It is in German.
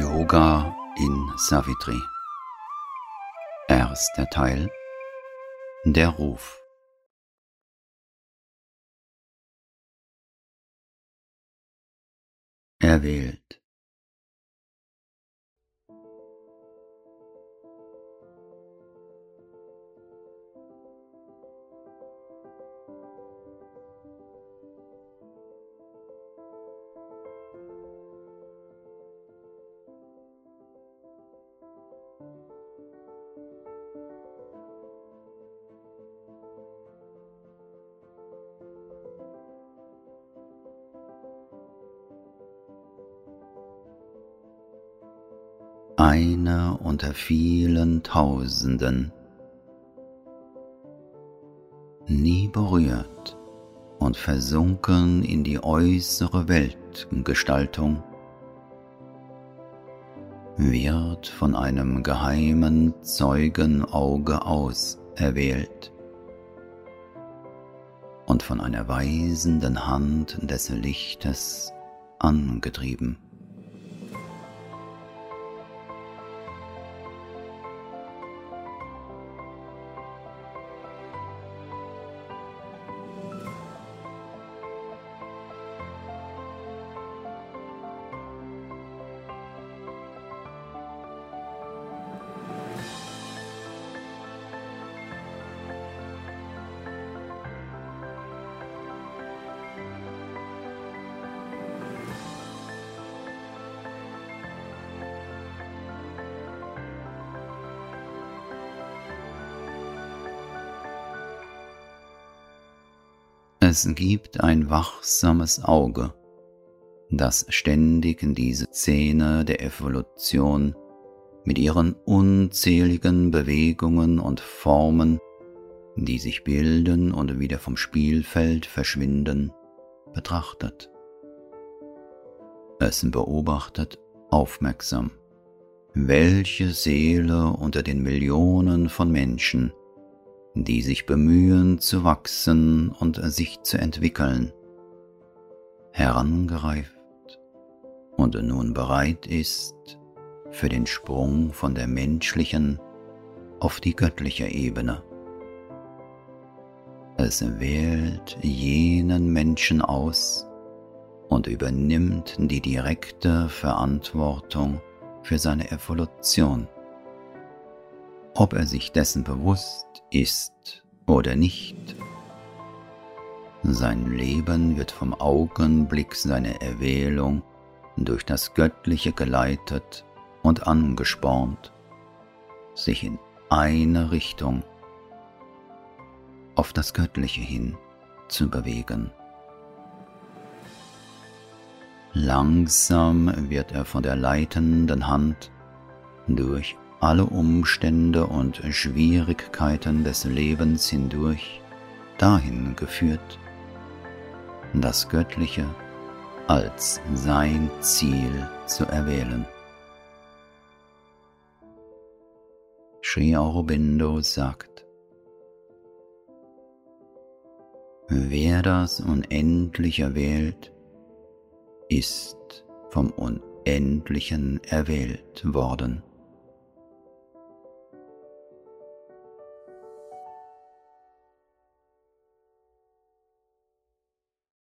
Yoga in Savitri. Erster Teil Der Ruf Erwählt eine unter vielen Tausenden, nie berührt und versunken in die äußere Weltgestaltung, wird von einem geheimen Zeugenauge aus erwählt und von einer weisenden Hand des Lichtes angetrieben. Es gibt ein wachsames Auge, das ständig in diese Szene der Evolution mit ihren unzähligen Bewegungen und Formen, die sich bilden und wieder vom Spielfeld verschwinden, betrachtet. Es beobachtet aufmerksam, welche Seele unter den Millionen von Menschen die sich bemühen zu wachsen und sich zu entwickeln, herangereift und nun bereit ist für den Sprung von der menschlichen auf die göttliche Ebene. Es wählt jenen Menschen aus und übernimmt die direkte Verantwortung für seine Evolution ob er sich dessen bewusst ist oder nicht. Sein Leben wird vom Augenblick seiner Erwählung durch das Göttliche geleitet und angespornt, sich in eine Richtung auf das Göttliche hin zu bewegen. Langsam wird er von der leitenden Hand durch alle Umstände und Schwierigkeiten des Lebens hindurch dahin geführt, das Göttliche als sein Ziel zu erwählen. Sri Aurobindo sagt, Wer das Unendliche wählt, ist vom Unendlichen erwählt worden.